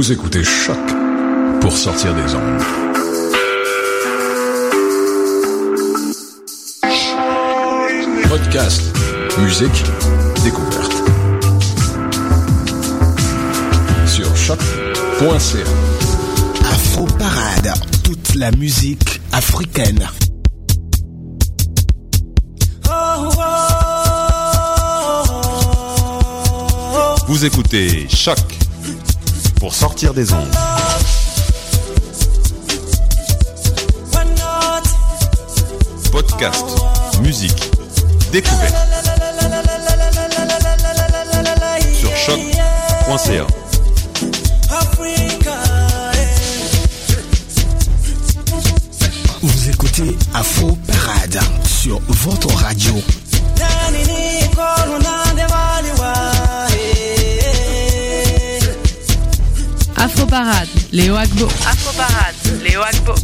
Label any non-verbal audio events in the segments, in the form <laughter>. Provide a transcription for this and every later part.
Vous écoutez Choc pour sortir des ondes. Podcast, musique, découverte. Sur choc.ca. Afro Parade, toute la musique africaine. Vous écoutez Choc pour sortir des ondes. Podcast, musique, découverte. Sur choc.ca. Vous écoutez Afro Parade sur votre radio. Afro Parade, Léo Agbo. Afro Parade, Léo Agbo.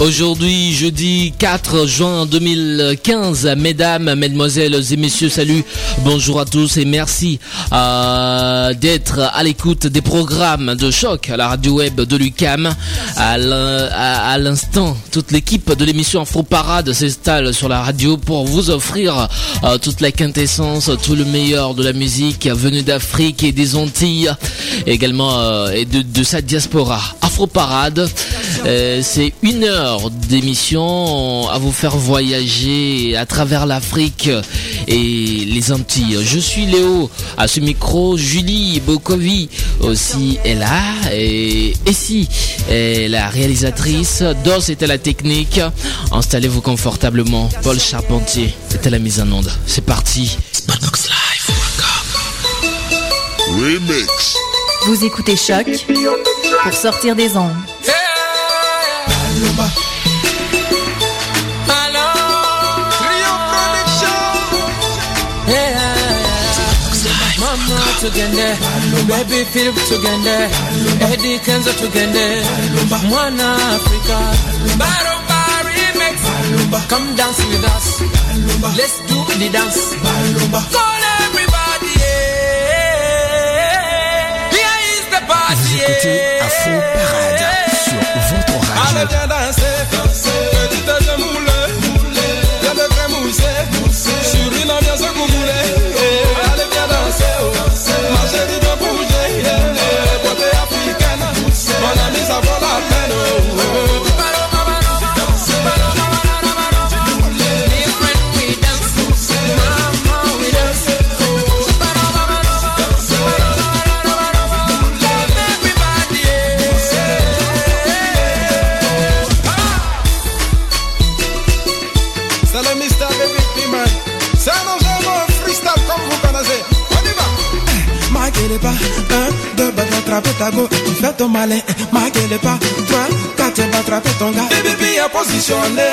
Aujourd'hui, jeudi 4 juin 2015, mesdames, mesdemoiselles et messieurs, salut, bonjour à tous et merci euh, d'être à l'écoute des programmes de choc à la radio web de l'UCAM. À l'in- à à l'instant, toute l'équipe de l'émission Afro Parade s'installe sur la radio pour vous offrir euh, toute la quintessence, tout le meilleur de la musique venue d'Afrique et des Antilles, également euh, et de, de sa diaspora. Afro Parade, c'est une heure d'émission à vous faire voyager à travers l'Afrique et les Antilles. Je suis Léo à ce micro, Julie Bokovi aussi est là et ici est la réalisatrice, Dos était la technique. Installez-vous confortablement. Paul Charpentier était la mise en onde. C'est parti. Remix. Vous écoutez Choc pour sortir des ondes. Mama tugende baby Philip tugende Eddie Kenzo tugende Mwana Africa Come dance with us. Let's do the dance. Call everybody yeah. Here is the party Vous écoutez Parade sur votre Allez radio. viens danser, je ta go, tu fais ton malin, pas, va attraper ton gars. Positionné.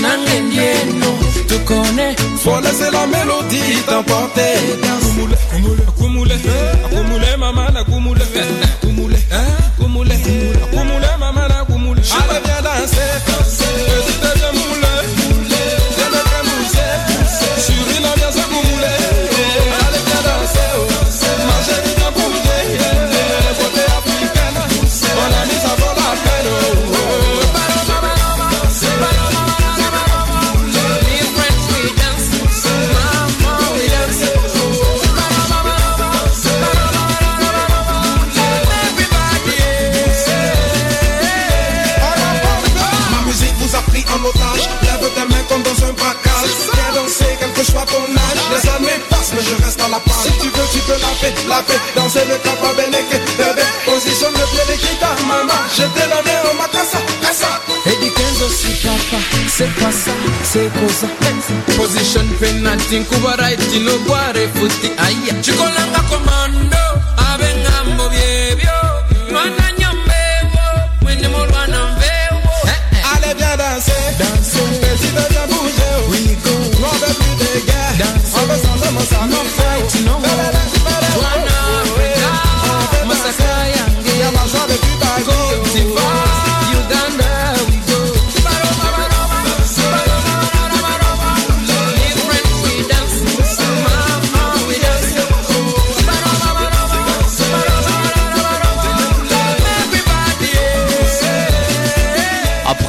Nangendieno. Tu connais. Faut laisser la mélodie t'emporter. Kumule, kumule, kumule, kumule, maman, na kumule, kumule, c'est comme ça Position fait nothing Kuba right futi aya Chikolanga commando Avengambo biebio Mana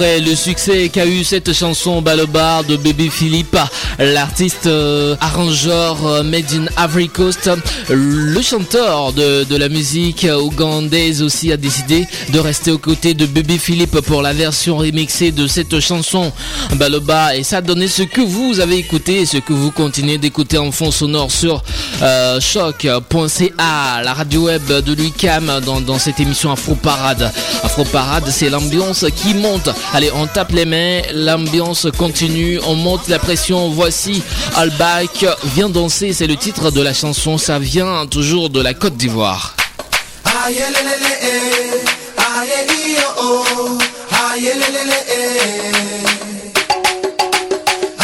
Le succès qu'a eu cette chanson Balobar de Baby Philippe, l'artiste euh, arrangeur euh, Made in Ivory Coast, le chanteur de, de la musique ougandaise aussi a décidé de rester aux côtés de Baby Philippe pour la version remixée de cette chanson Baloba et ça donné ce que vous avez écouté ce que vous continuez d'écouter en fond sonore sur euh, choc.ca, la radio web de l'UCAM dans, dans cette émission Afro Parade. Afro Parade, c'est l'ambiance qui monte. Allez, on tape les mains, l'ambiance continue, on monte la pression. Voici Albac, viens danser, c'est le titre de la chanson, ça vient toujours de la Côte d'Ivoire.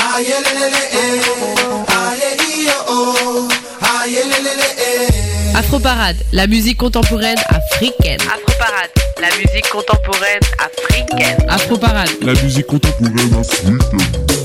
Eh. Oh, eh. Aïe, lé, lé, lé, eh. Aïe, i, oh, oh. Aïe, lé, lé, lé, eh. Afro Parade, la musique contemporaine africaine. Afro Parade, la musique contemporaine africaine. Afro Parade, La musique contemporaine africaine.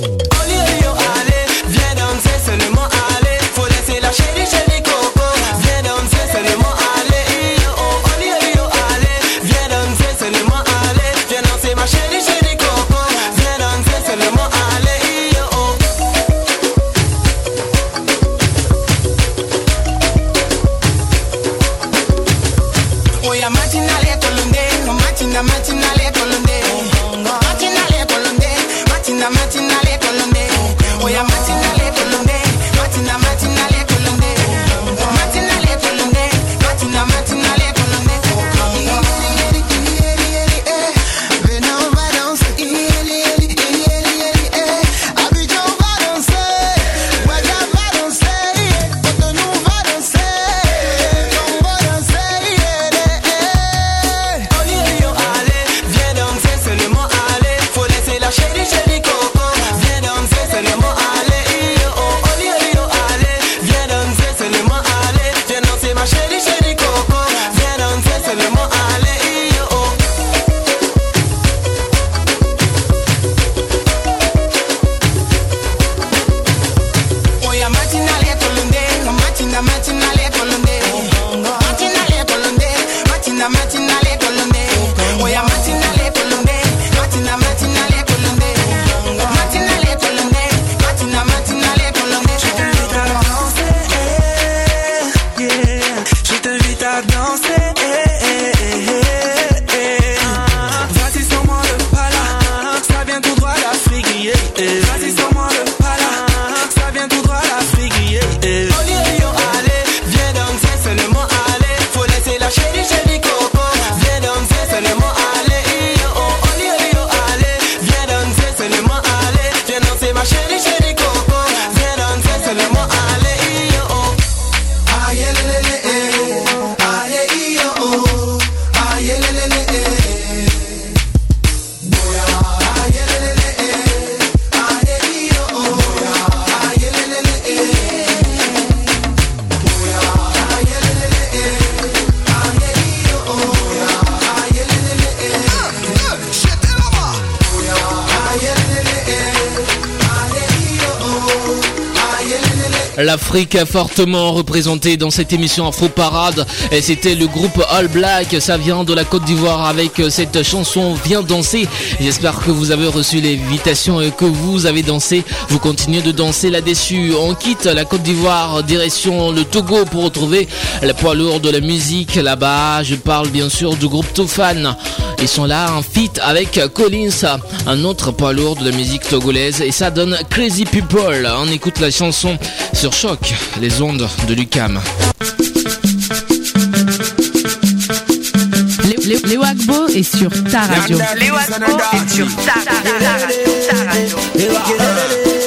L'Afrique fortement représentée dans cette émission Afro Parade. Et c'était le groupe All Black. Ça vient de la Côte d'Ivoire avec cette chanson Viens danser. J'espère que vous avez reçu l'invitation et que vous avez dansé. Vous continuez de danser là-dessus. On quitte la Côte d'Ivoire, direction le Togo pour retrouver les poids lourds de la musique là-bas. Je parle bien sûr du groupe Tofan. Ils sont là en feat avec Collins, un autre poids lourd de la musique togolaise. Et ça donne Crazy People. On écoute la chanson sur Choc, les ondes de Lucam. Léo Agbo est sur ta radio. Léo Agbo est sur ta radio. Ta radio.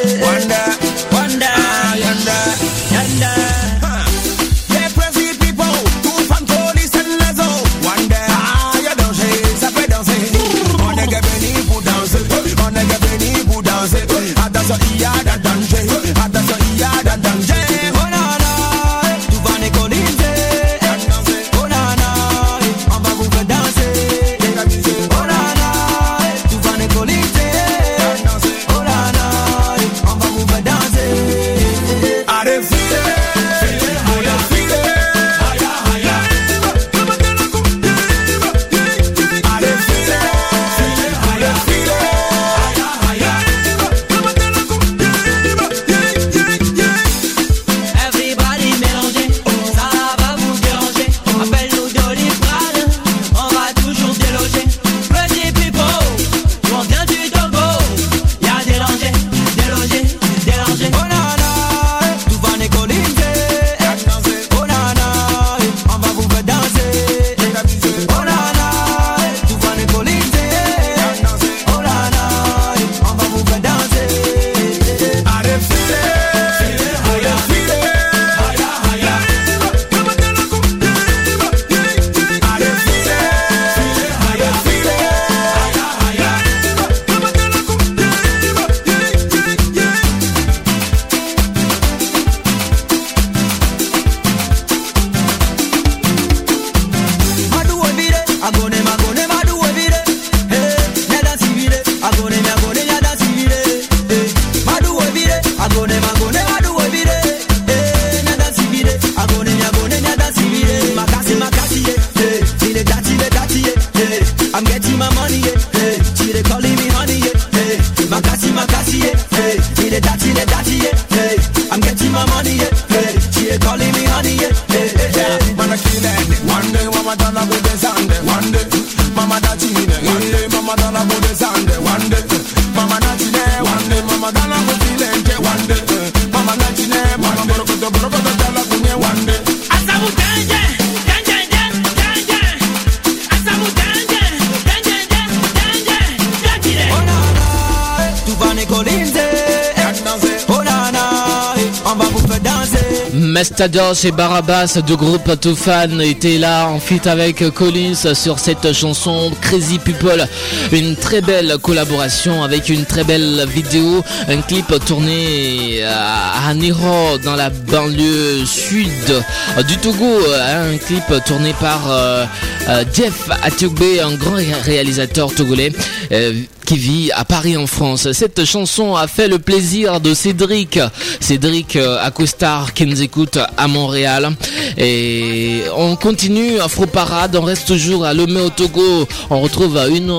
Tados et Barabas de groupe Toufan étaient là en fit avec Collins sur cette chanson Crazy People. Une très belle collaboration avec une très belle vidéo, un clip tourné à Niro dans la banlieue sud du Togo, un clip tourné par euh, euh, Jeff Atugbe, un grand réalisateur togolais. Euh, qui vit à Paris en France. Cette chanson a fait le plaisir de Cédric, Cédric euh, Acostar qui nous écoute à Montréal. Et on continue Afro Parade, on reste toujours à Lomé au Togo. On retrouve une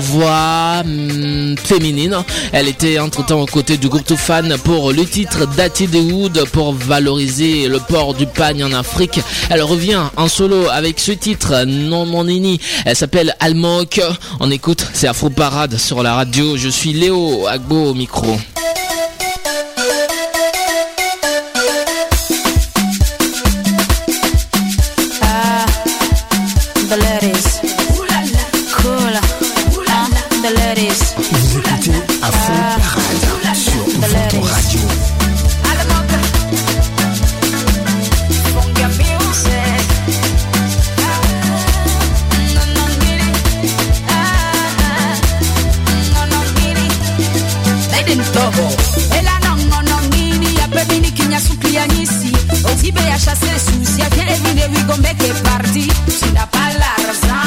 voix hum, féminine. Elle était entre-temps aux côtés du groupe Toufan pour le titre Dati de Wood pour valoriser le port du pagne en Afrique. Elle revient en solo avec ce titre Non mon nini. Elle s'appelle Almok. On écoute, c'est Afro Parade sur la radio. Je suis Léo Agbo au micro. stubble. Ela nongo nongini ya pebini kinya suki ya nyisi. Otibe ya chase susi ya kene vine party. Sida palar za.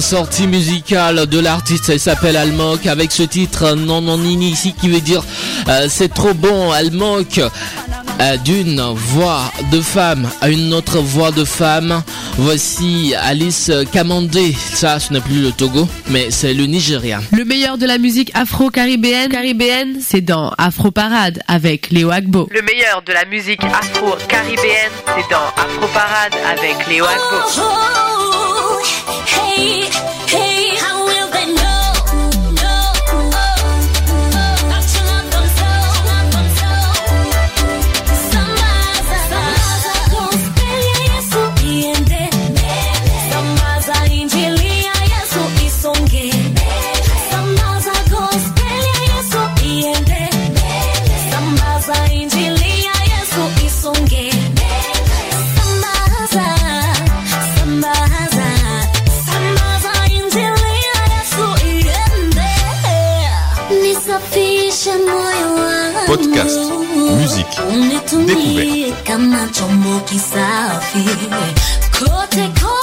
Sortie musicale de l'artiste. Elle s'appelle Almok avec ce titre Non Non Nini ici qui veut dire euh, c'est trop bon. Almok euh, d'une voix de femme à une autre voix de femme. Voici Alice Kamandé. Ça, ce n'est plus le Togo, mais c'est le Nigeria. Le meilleur de la musique afro-caribéenne, caribéenne, c'est dans Afro Parade avec Léo Agbo. Le meilleur de la musique afro-caribéenne, c'est dans Afro Parade avec Léo Agbo. Oh, hey, musique, découverte.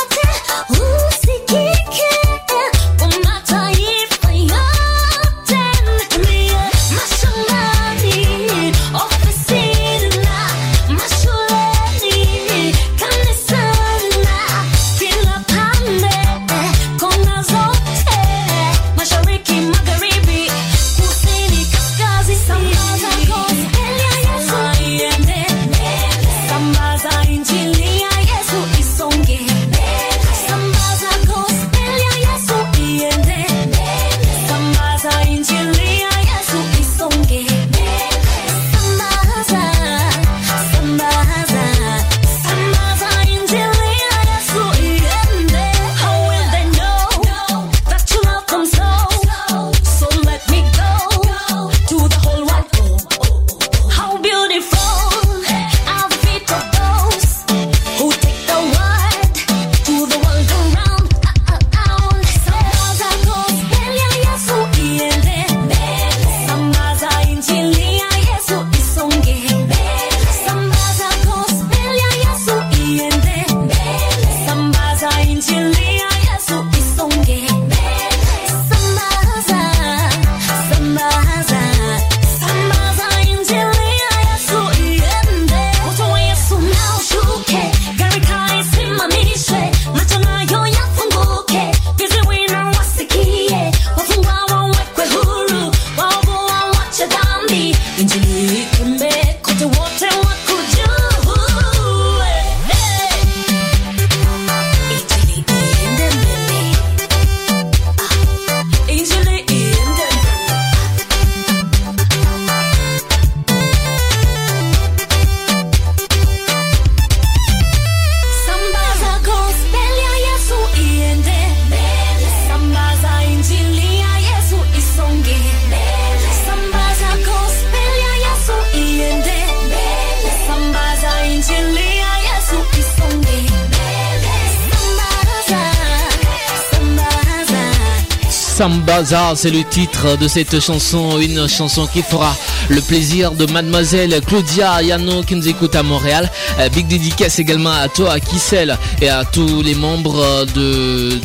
Sambaza, c'est le titre de cette chanson, une chanson qui fera le plaisir de mademoiselle Claudia Yano qui nous écoute à Montréal. Euh, big dédicace également à toi, à Kissel et à tous les membres de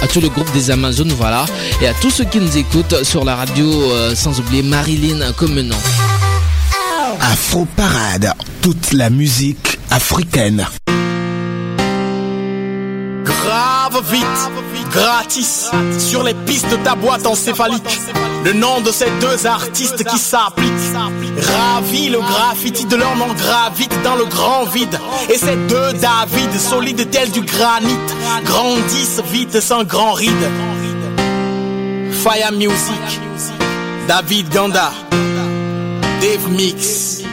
à tout le groupe des Amazones, voilà, et à tous ceux qui nous écoutent sur la radio, euh, sans oublier Marilyn Comenon. Afro Parade, toute la musique africaine. Grave vite, gratis, sur les pistes de ta boîte encéphalique. Le nom de ces deux artistes qui s'appliquent. Ravi, le graffiti de leur nom gravite dans le grand vide. Et ces deux David, solides tels du granit, grandissent vite sans grand ride. Fire Music, David Ganda, Dave Mix.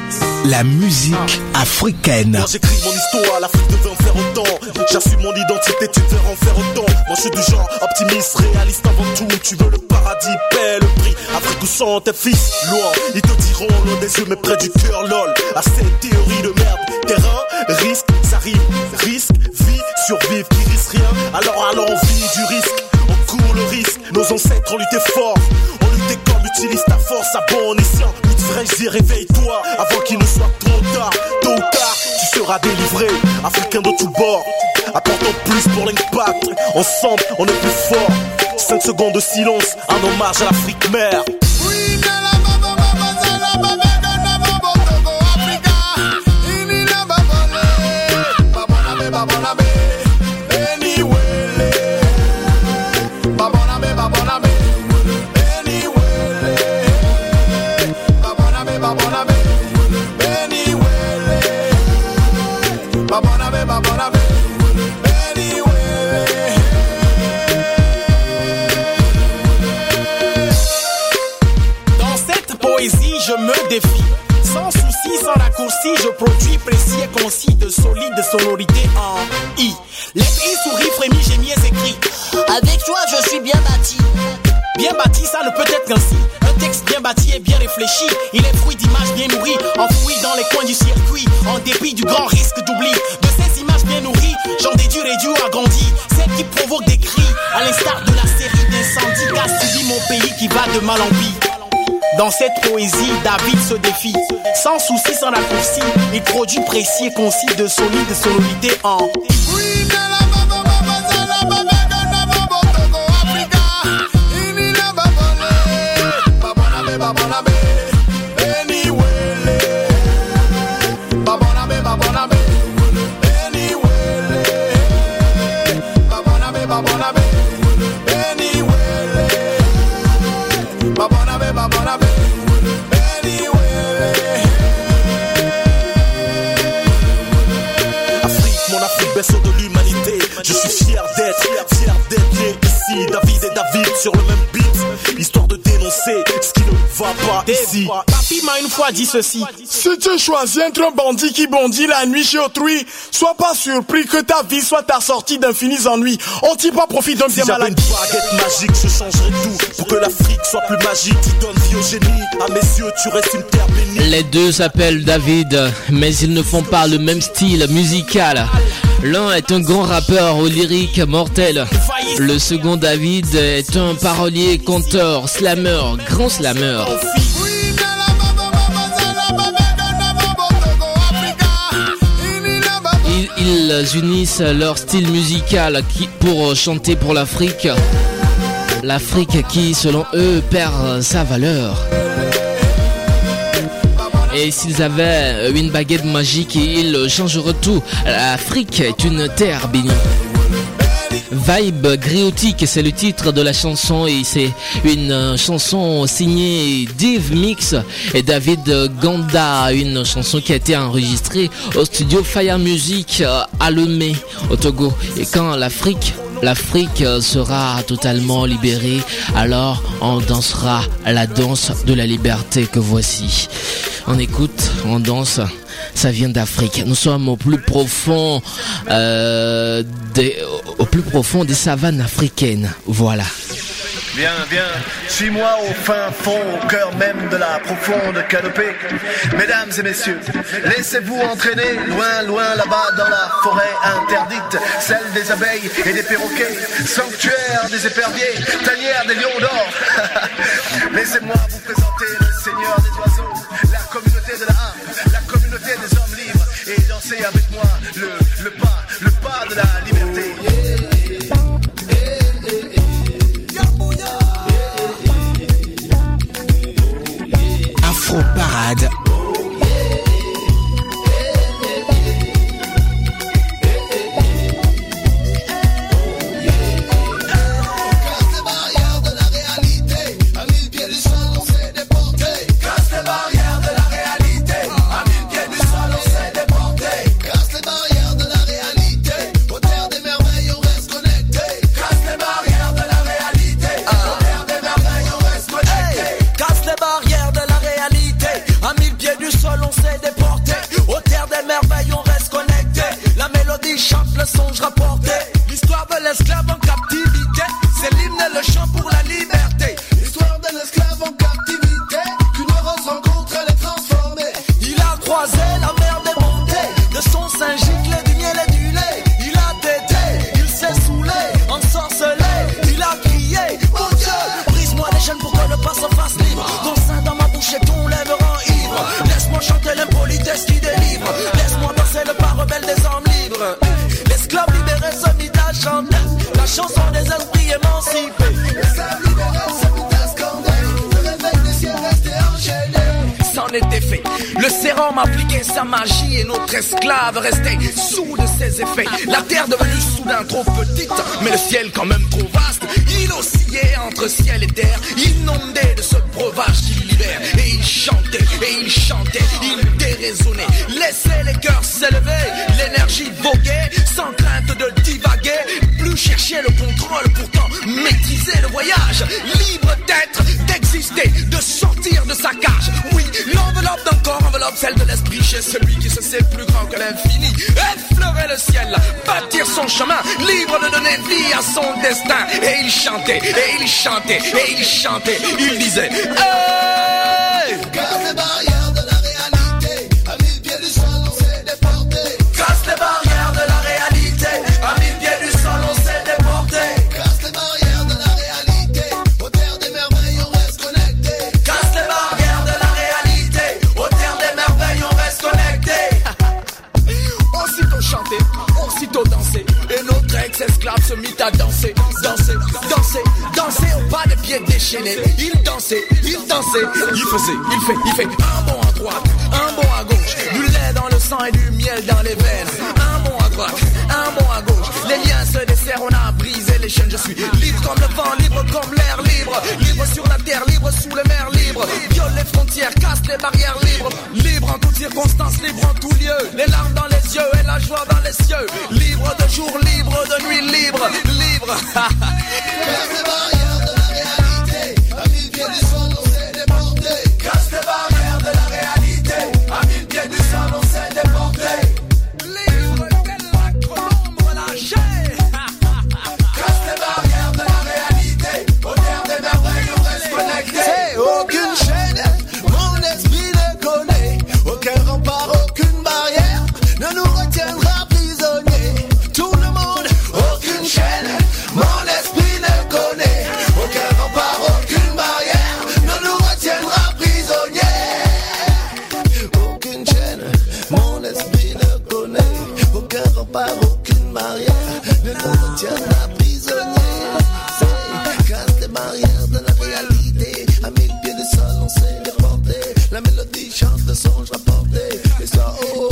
La musique africaine. Moi j'écris mon histoire, l'Afrique devait en faire autant. J'assume mon identité, tu devrais en faire autant. Moi je suis du genre optimiste, réaliste avant tout. Tu veux le paradis, paie le prix. Afrique où sont tes fils Loin, ils te diront loin des yeux mais près du cœur, lol. À cette théorie de merde. Terrain, risque, ça rime. Risque, vie, survivre qui risque rien. Alors à l'envie du risque, on court le risque. Nos ancêtres ont lutté fort. On luttait comme utilise ta force à bon escient. Réveille-toi avant qu'il ne soit trop tard. Tôt ou tard, tu seras délivré. Africain de tous bords, apportons plus pour l'impact. Ensemble, on est plus fort. 5 secondes de silence, un hommage à l'Afrique mère. Produis précis et concis de solides sonorités en I. L'esprit sourit, frémit, gémit et. Avec toi, je suis bien bâti. Bien bâti, ça ne peut être qu'ainsi. Un texte bien bâti et bien réfléchi. Il est fruit d'images bien nourries, enfouies dans les coins du circuit. En dépit du grand risque d'oubli. De ces images bien nourries, j'en déduis réduit ou agrandi. Celles qui provoquent des cris, à l'instar de la série d'incendies qu'a mon pays qui va de mal en pis. Dans cette poésie, David se défie. Sans souci, sans raccourci, il produit précis et concis de solides sonorités en sur le même beat, histoire de dénoncer ce qui ne va pas ici. Papi m'a une fois dit ceci. Si tu choisis entre un bandit qui bondit la nuit chez autrui, sois pas surpris que ta vie soit assortie d'infinis ennuis. On t'y pas profite d'un Si bien j'avais malade. une baguette magique, je changerais tout pour que l'Afrique soit plus magique. Tu donnes vie au génie, à mes yeux, tu restes une terre bénie. Les deux s'appellent David, mais ils ne font pas le même style musical. L'un est un grand rappeur aux lyriques mortels. Le second David est un parolier, conteur, slammer, grand slammer. Ils, unissent leur style musical pour chanter pour l'Afrique. L'Afrique qui, selon eux, perd sa valeur. Et s'ils avaient une baguette magique, ils changeraient tout. L'Afrique est une terre bénie. Vibe griotique, c'est le titre de la chanson et c'est une euh, chanson signée Dave Mix et David Ganda, une chanson qui a été enregistrée au studio Fire Music euh, à Lomé au Togo. Et quand l'Afrique L'Afrique euh, sera totalement libérée, alors on dansera la danse de la liberté que voici. On écoute, on danse, ça vient d'Afrique. Nous sommes au plus profond, euh, des, au plus profond des savanes africaines. Voilà. Viens, viens, suis-moi au fin fond, au cœur même de la profonde canopée. Mesdames et messieurs, laissez-vous entraîner loin, loin là-bas dans la forêt interdite, celle des abeilles et des perroquets, sanctuaire des éperviers, tanière des lions d'or. <laughs> Laissez-moi vous présenter le seigneur des oiseaux, la communauté de la harpe, la communauté des hommes libres, et danser avec moi le, le pas, le pas de la liberté. Parade. Casse l'infini. Effleurer le ciel, bâtir son chemin, libre de donner vie à son destin. Et il chantait, et il chantait, et il chantait. Il disait, hey! Se mit à danser, danser, danser, danser au pas de pieds déchaînés. Il dansait, il dansait, il faisait, il fait, il fait un bond à droite, un bond à gauche, du lait dans le sang et du miel dans les veines. Un bond à droite, un bond à gauche, les liens se desserrent, on a brisé les chaînes. Je suis libre comme le vent, libre comme l'air, libre, libre sur la terre, libre sous les mers, libre. Viole les frontières, casse les barrières, libre, libre en toutes circonstances, libre en tout lieu. Les larmes dans les yeux et la joie dans les cieux. Libre de jour, libre de nuit, libre, libre. Et ça, oh.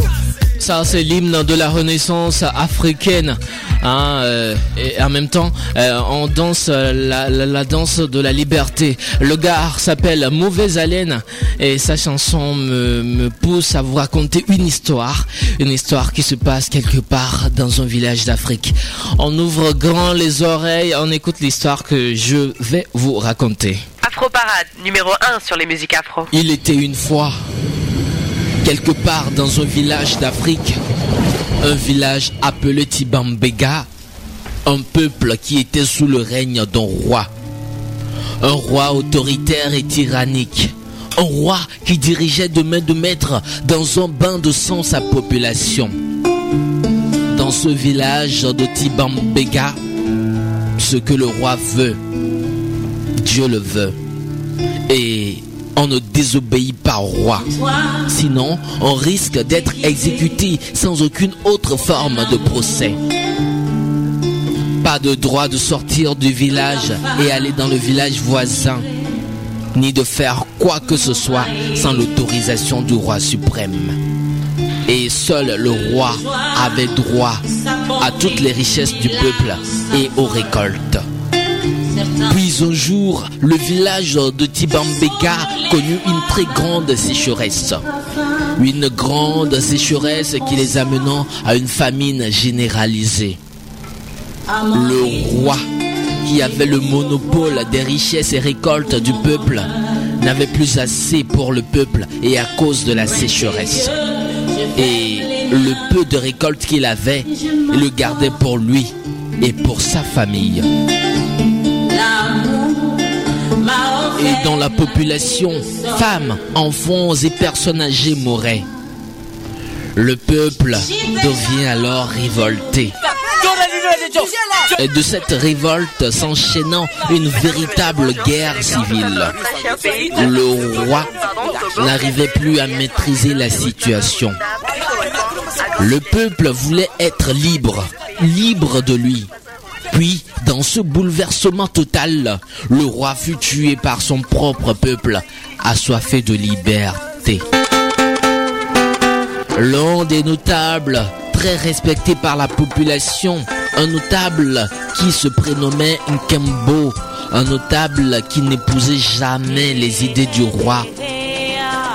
Ça, c'est l'hymne de la Renaissance africaine. Hein, euh, et en même temps, euh, on danse euh, la, la- la danse de la liberté. Le gars s'appelle Mauvaise Haleine et sa chanson me, me pousse à vous raconter une histoire. Une histoire qui se passe quelque part dans un village d'Afrique. On ouvre grand les oreilles, on écoute l'histoire que je vais vous raconter. Afro Parade, numéro 1 sur les musiques afro. Il était une fois, quelque part dans un village d'Afrique, un village appelé Tibambega, un peuple qui était sous le règne d'un roi. Un roi autoritaire et tyrannique. Un roi qui dirigeait de main de maître dans un bain de sang sa population. Dans ce village de Tibambega, ce que le roi veut, Dieu le veut. Et on ne désobéit pas au roi. Sinon, on risque d'être exécuté sans aucune autre forme de procès. Pas de droit de sortir du village et aller dans le village voisin, ni de faire quoi que ce soit sans l'autorisation du roi suprême. Et seul le roi avait droit à toutes les richesses du peuple et aux récoltes. Puis un jour, le village de Tibambeka connut une très grande sécheresse. Une grande sécheresse qui les amenant à une famine généralisée. Le roi, qui avait le monopole des richesses et récoltes du peuple, n'avait plus assez pour le peuple et à cause de la sécheresse. Et le peu de récolte qu'il avait, il le gardait pour lui et pour sa famille. Et dans la population, femmes, enfants et personnes âgées mouraient. Le peuple devient alors révolté. Et de cette révolte s'enchaînant une véritable guerre civile. Le roi n'arrivait plus à maîtriser la situation. Le peuple voulait être libre, libre de lui. Puis, dans ce bouleversement total, le roi fut tué par son propre peuple, assoiffé de liberté. L'un des notables très respecté par la population, un notable qui se prénommait Nkembo, un notable qui n'épousait jamais les idées du roi,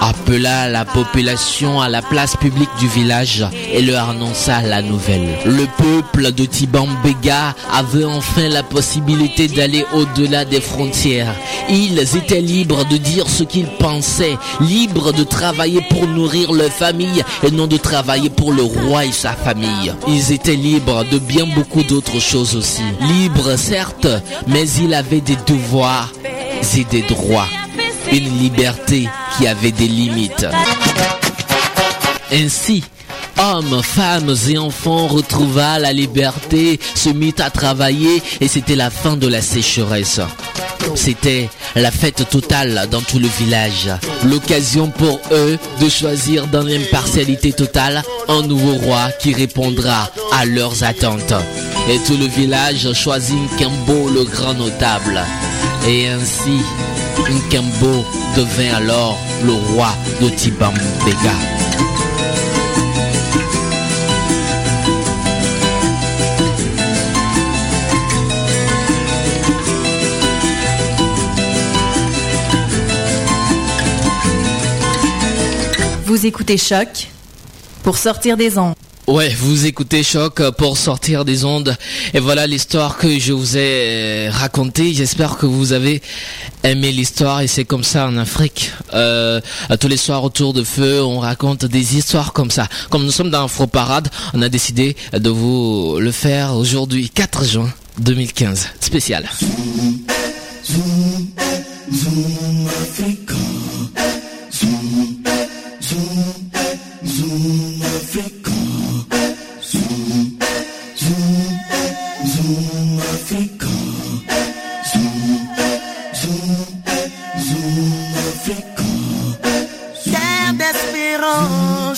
appela la population à la place publique du village et leur annonça la nouvelle. Le peuple de Tibambega avait enfin la possibilité d'aller au-delà des frontières. Ils étaient libres de dire ce qu'ils pensaient, libres de travailler pour nourrir leur famille et non de travailler pour le roi et sa famille. Ils étaient libres de bien beaucoup d'autres choses aussi. Libres certes, mais ils avaient des devoirs et des droits. Une liberté qui avait des limites. Ainsi, hommes, femmes et enfants retrouva la liberté, se mit à travailler et c'était la fin de la sécheresse. C'était la fête totale dans tout le village. L'occasion pour eux de choisir dans l'impartialité totale un nouveau roi qui répondra à leurs attentes. Et tout le village choisit Nkembo le grand notable. Et ainsi, Nkembo devint alors le roi de Tibambega. Vous écoutez Choc pour sortir des ondes. Ouais, vous écoutez Choc pour sortir des ondes. Et voilà l'histoire que je vous ai racontée. J'espère que vous avez aimé l'histoire et c'est comme ça en Afrique. Euh, tous les soirs autour de feu, on raconte des histoires comme ça. Comme nous sommes dans Afro Parade, on a décidé de vous le faire aujourd'hui, 4 juin 2015. Spécial.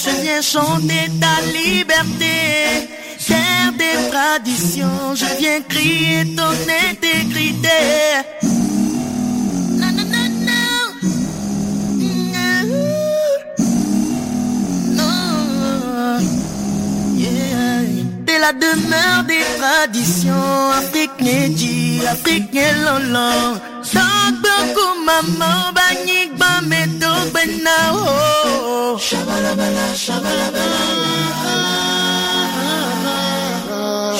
Je viens chanter ta liberté. Terre des traditions, je viens crier ton intégrité. La demeure des traditions africaines, dit africaine lolo. Beaucoup maman, banik bameto benao. Shabalabala, shabalabala.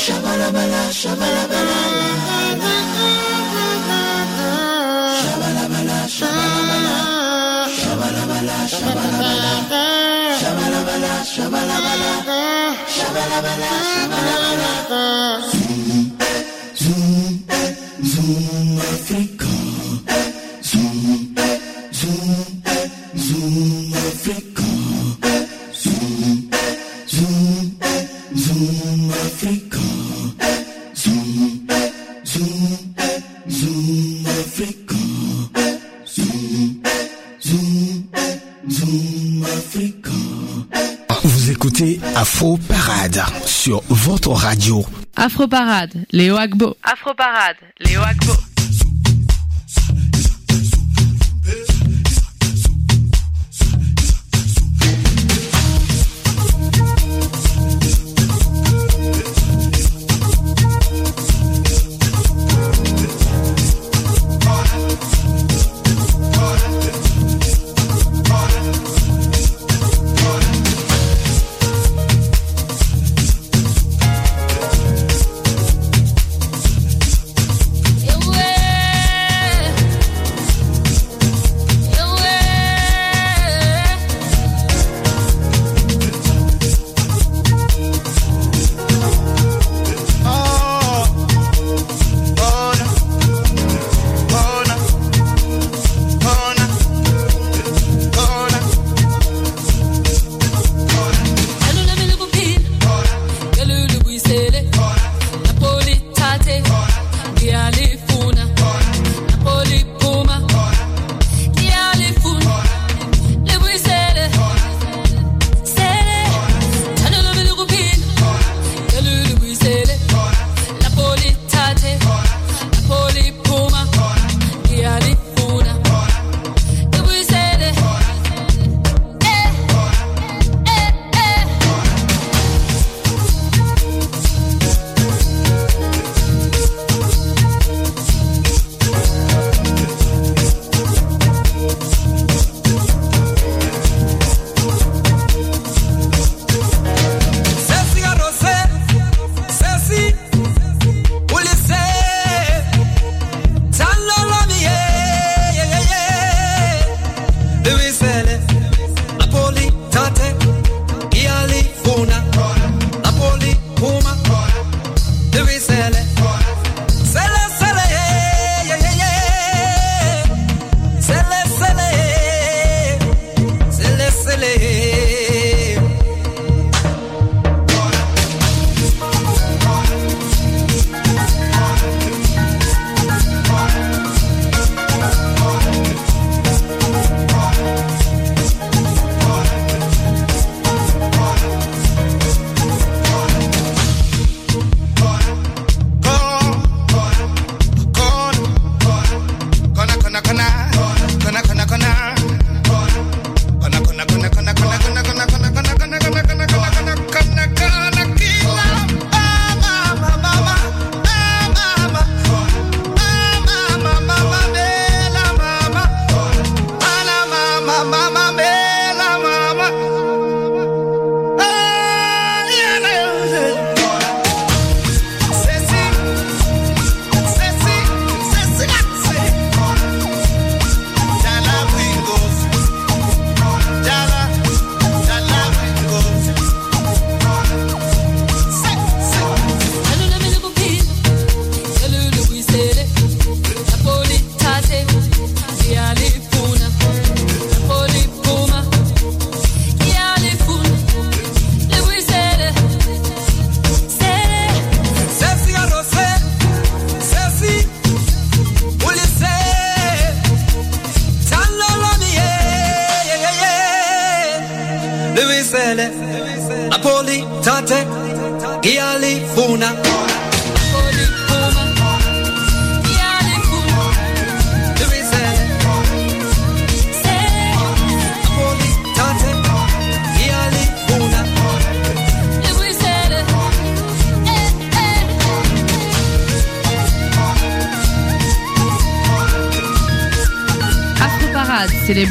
Shabalabala, shabalabala. Shabalabala, Shabalabala, radio. Afro Parade, Léo Agbo. Afro Parade, Léo Agbo.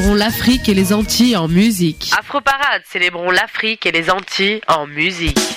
célébrons l'Afrique et les Antilles en musique. Afro Parade, célébrons l'Afrique et les Antilles en musique.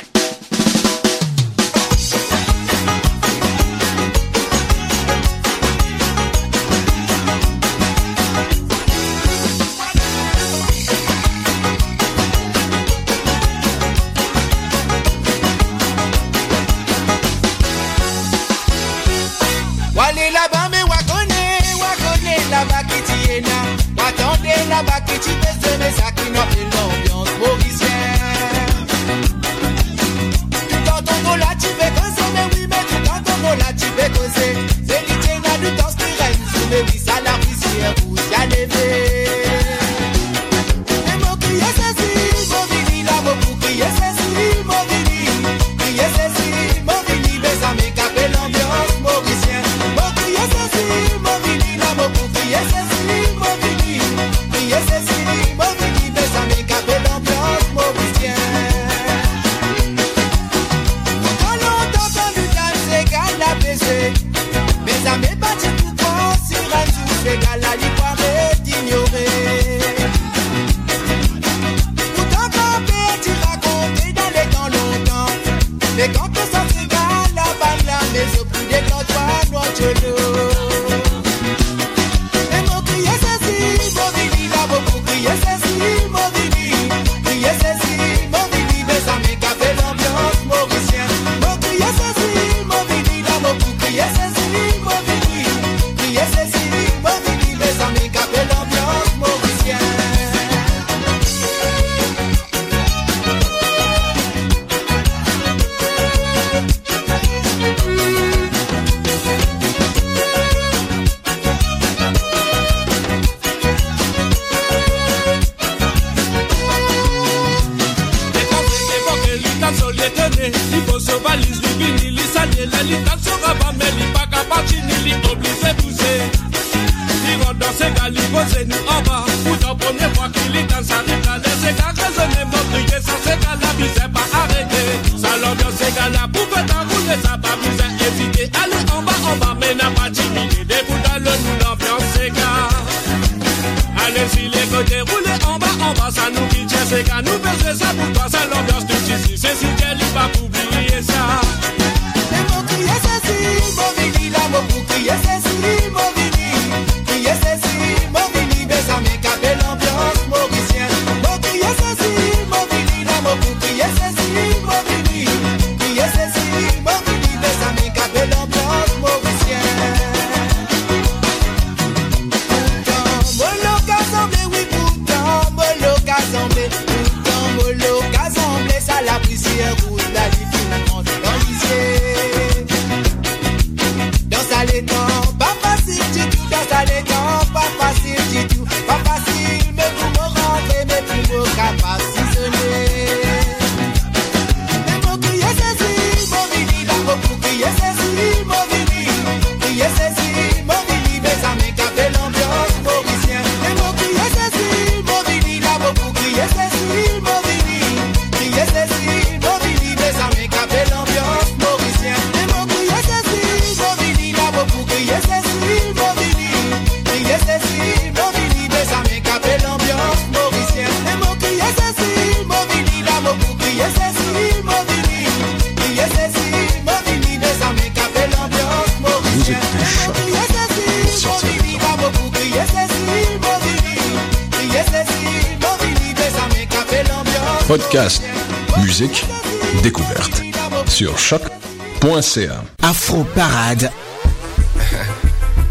sur choc.ca. Afro Parade.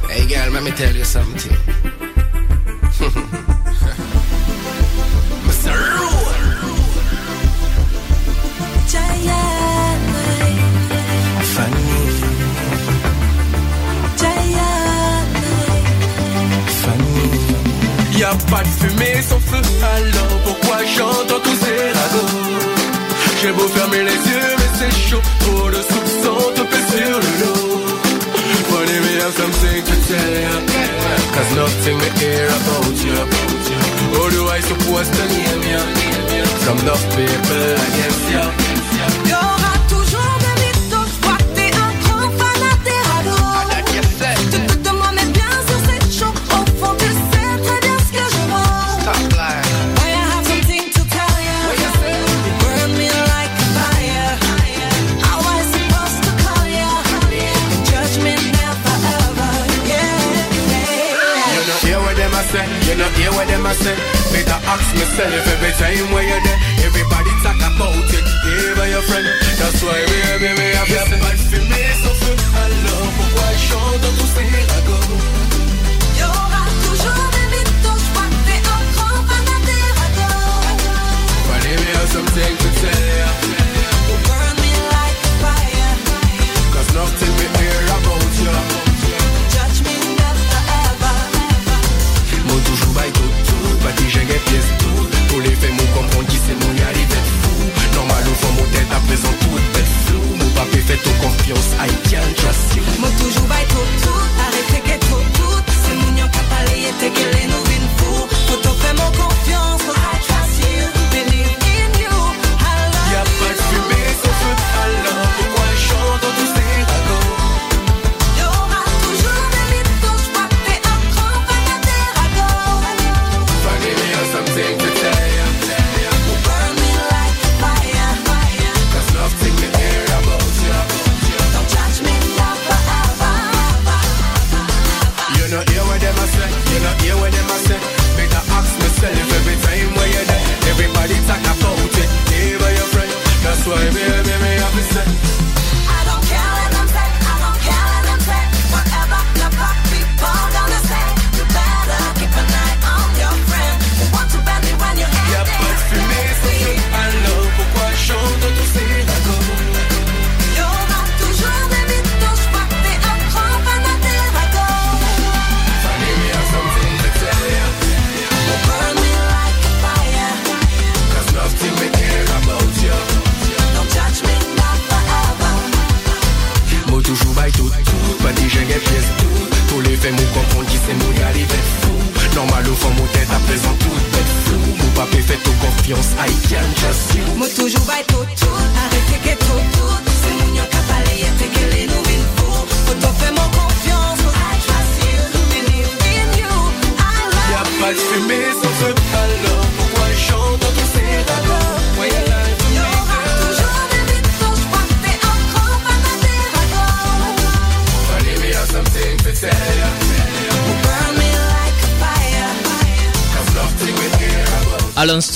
hey girl, let me tell you something. <laughs> Mr. Funny. Funny. Y a pas de fumée sans feu, alors pourquoi j'entends tous ces ragots? J'ai beau fermer les c'est chaud Trop de te sur le lot something to tell ya Cause nothing me hear about ya. All the supposed to question ya? Some enough people against ya.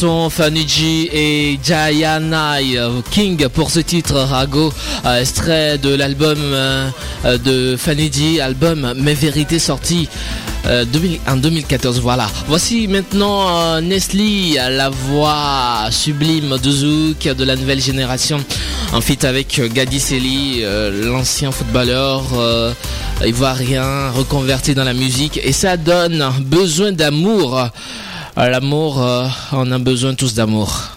chanson Faniji et Jayanai euh, King pour ce titre Rago, euh, extrait de l'album euh, de Faniji, album Mes Vérités sorti en 2014. Voilà. Voici maintenant Nestlé, la voix sublime de Zouk de la nouvelle génération, en fit avec Gadiseli l'ancien footballeur ivoirien reconverti dans la musique. Et ça donne besoin d'amour. À L'amour, euh, on a besoin tous d'amour.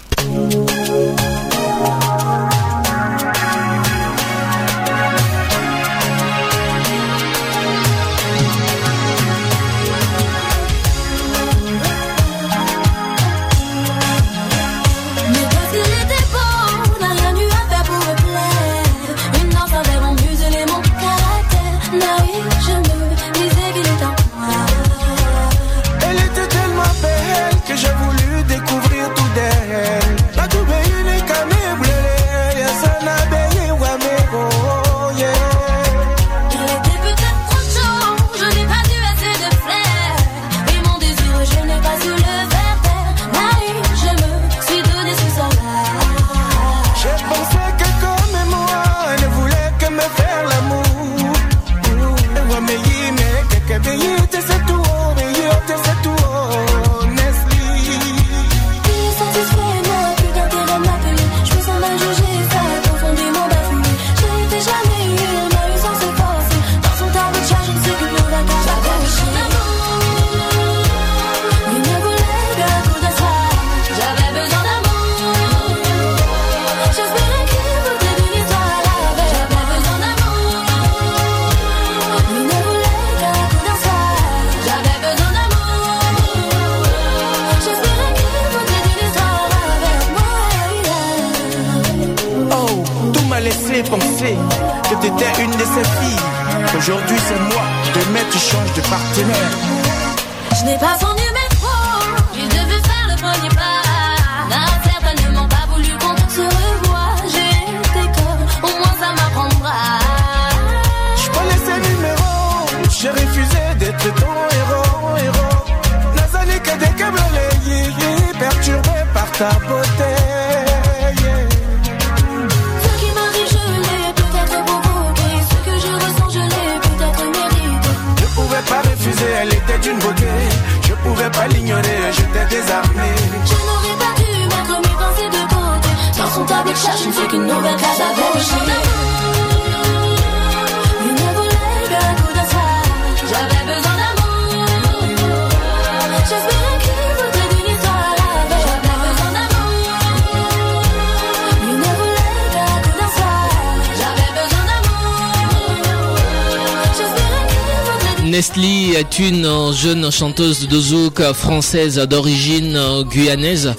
Nestlé est une jeune chanteuse de zouk française d'origine guyanaise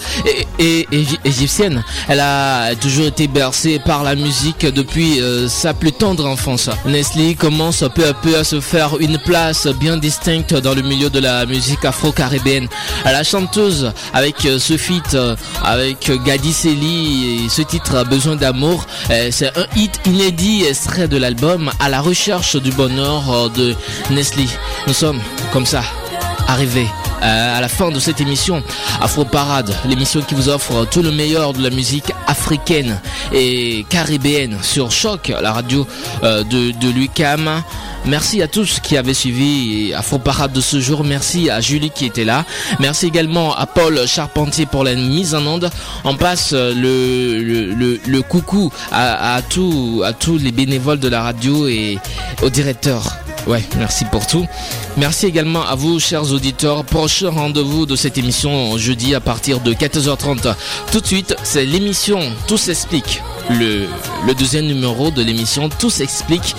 et, égyptienne. Elle a toujours été bercée par la musique depuis euh, sa plus tendre enfance. Nestlé commence peu à peu à se faire une place bien distincte dans le milieu de la musique afro-caribéenne. La chanteuse avec ce feat euh, avec Gadi Seli et ce titre Besoin d'amour, euh, c'est un hit inédit extrait de l'album À la recherche du bonheur de Nestlé. Nous sommes comme ça arrivés euh, à la fin de cette émission Afro Parade, l'émission qui vous offre tout le meilleur de la musique africaine et caribéenne sur Choc, la radio euh, de, de l'UCAM. Merci à tous qui avaient suivi Afro Parade de ce jour. Merci à Julie qui était là. Merci également à Paul Charpentier pour la mise en onde. On passe euh, le, coucou à, à tous les bénévoles de la radio et au directeur. Ouais, merci pour tout. Merci également à vous, chers auditeurs. Prochain rendez-vous de cette émission jeudi à partir de 14h30. Tout de suite, c'est l'émission Tout s'explique. Le, deuxième numéro de l'émission Tout s'explique.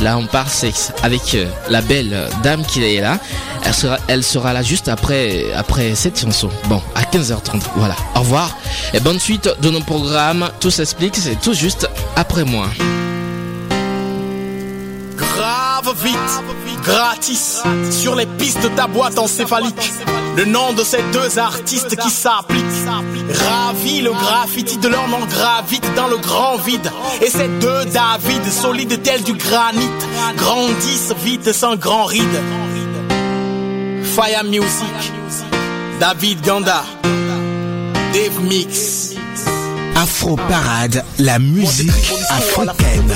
Là, on part sexe avec euh, la belle dame qui est là. Elle sera, là juste après, après cette chanson. Bon, à 15h30. Voilà. Au revoir et bonne suite de nos programmes. Tout s'explique, c'est tout juste après moi. Grave vite, gratis, sur les pistes de ta boîte encéphalique. Le nom de ces deux artistes qui s'appliquent. Ravi, le graffiti de leur nom gravite dans le grand vide. Et ces deux David, solides tels du granit, grandissent vite sans grand ride. Fire Music, David Ganda, Dave Mix. Afro Parade, la musique africaine.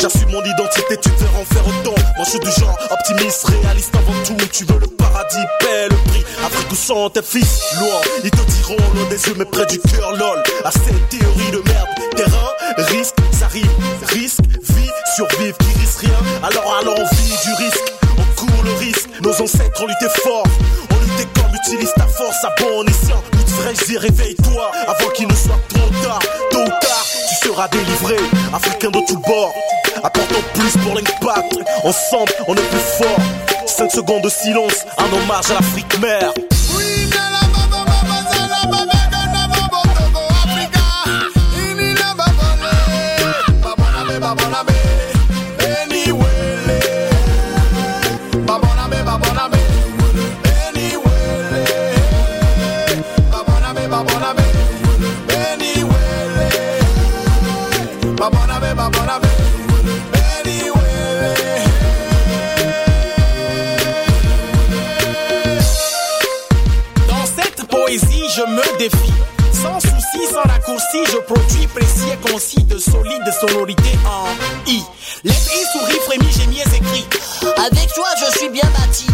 J'assume mon identité, tu te en faire autant. Moi je suis du genre optimiste, réaliste avant tout. Tu veux le paradis, paie le prix. Afrique sont tes fils Loin, ils te diront loin des yeux, mais près du cœur, lol. À cette théorie de merde. Terrain, risque, ça rime. Risque, vie, survivre, qui risque rien. Alors à l'envie du risque, on court le risque. Nos ancêtres ont lutté fort. On luttait comme utilise ta force à bon escient. Réveille-toi avant qu'il ne soit trop tard. Tôt ou tard, tu seras délivré. Africain de tous bords, apportons plus pour l'impact. Ensemble, on est plus fort. 5 secondes de silence, un hommage à l'Afrique mère. Me défie. Sans souci, sans raccourci, je produis précis et concis de solides sonorités en I. L'esprit sourit, frémit, gémit et s'écrit. Avec toi, je suis bien bâti.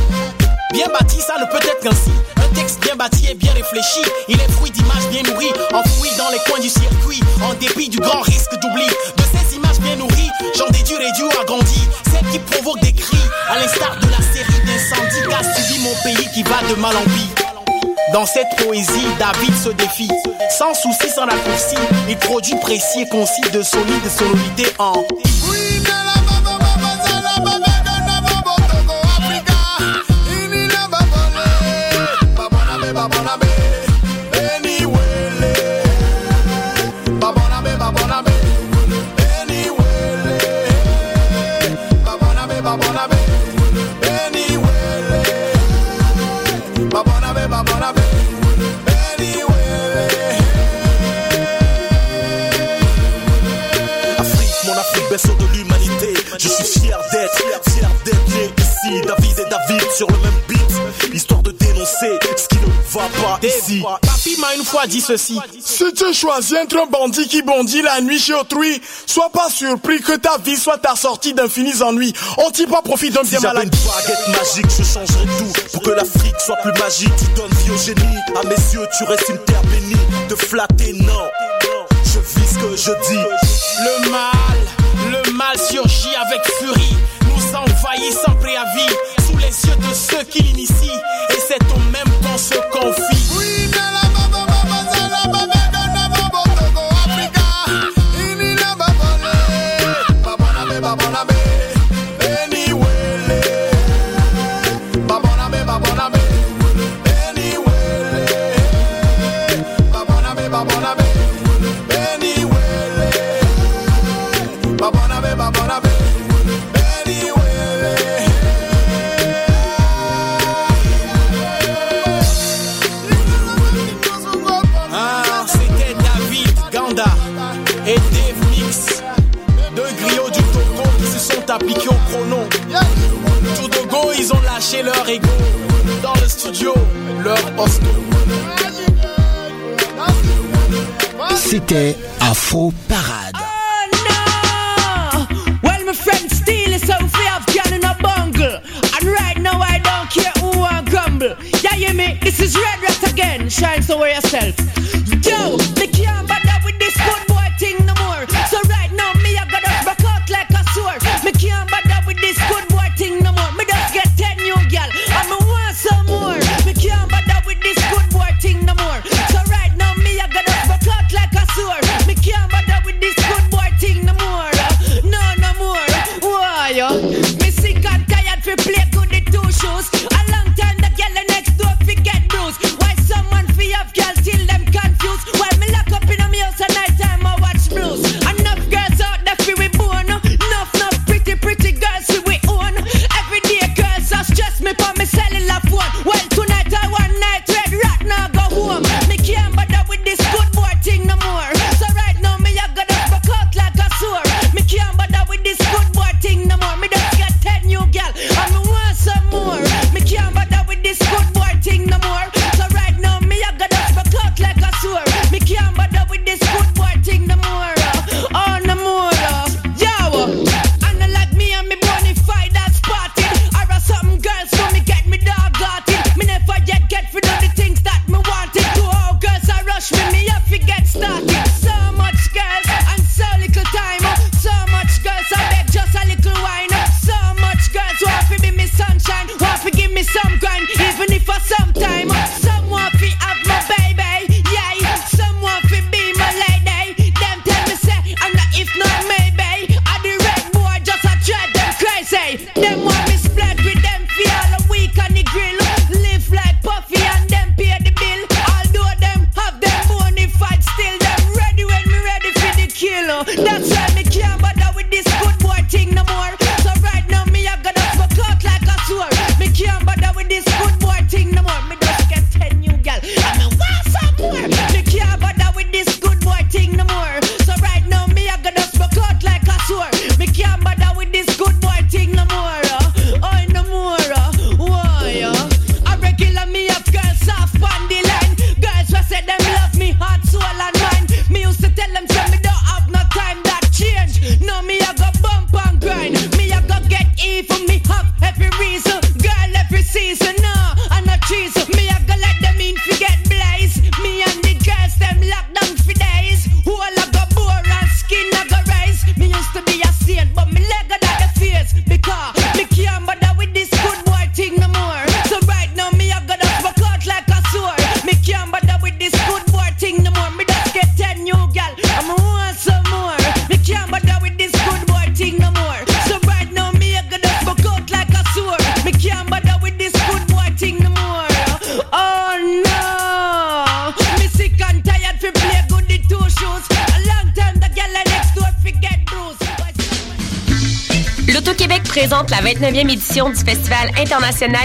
Bien bâti, ça ne peut être qu'ainsi. Un texte bien bâti et bien réfléchi. Il est fruit d'images bien nourries, enfouies dans les coins du circuit. En dépit du grand risque d'oubli. De ces images bien nourries, j'en déduis réduit ou agrandi. Celles qui provoquent des cris, à l'instar de la série d'incendies qu'a subi mon pays qui va de mal en pis. Dans cette poésie, David se défie. Sans souci, sans raccourci, il produit précis et concis de solides sonorités en sur le même beat, histoire de dénoncer ce qui ne va pas eh, ici. Bah, Papy m'a une fois dit ceci. Si tu choisis entre un bandit qui bondit la nuit chez autrui, sois pas surpris que ta vie soit assortie d'infinis ennuis. On t'y pas profit d'un bien si malade. une baguette magique, je changerai tout pour que l'Afrique soit plus magique. Tu donnes vie au génie, à mes yeux tu restes une terre bénie. De flatter, non, je vis ce que je dis. Le mal, le mal surgit avec furie, nous envahit sans préavis ceux qui l'initient et c'est en même temps ce qu'on vit. C'était Afro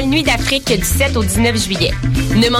Nuit d'Afrique du 7 au 19 juillet.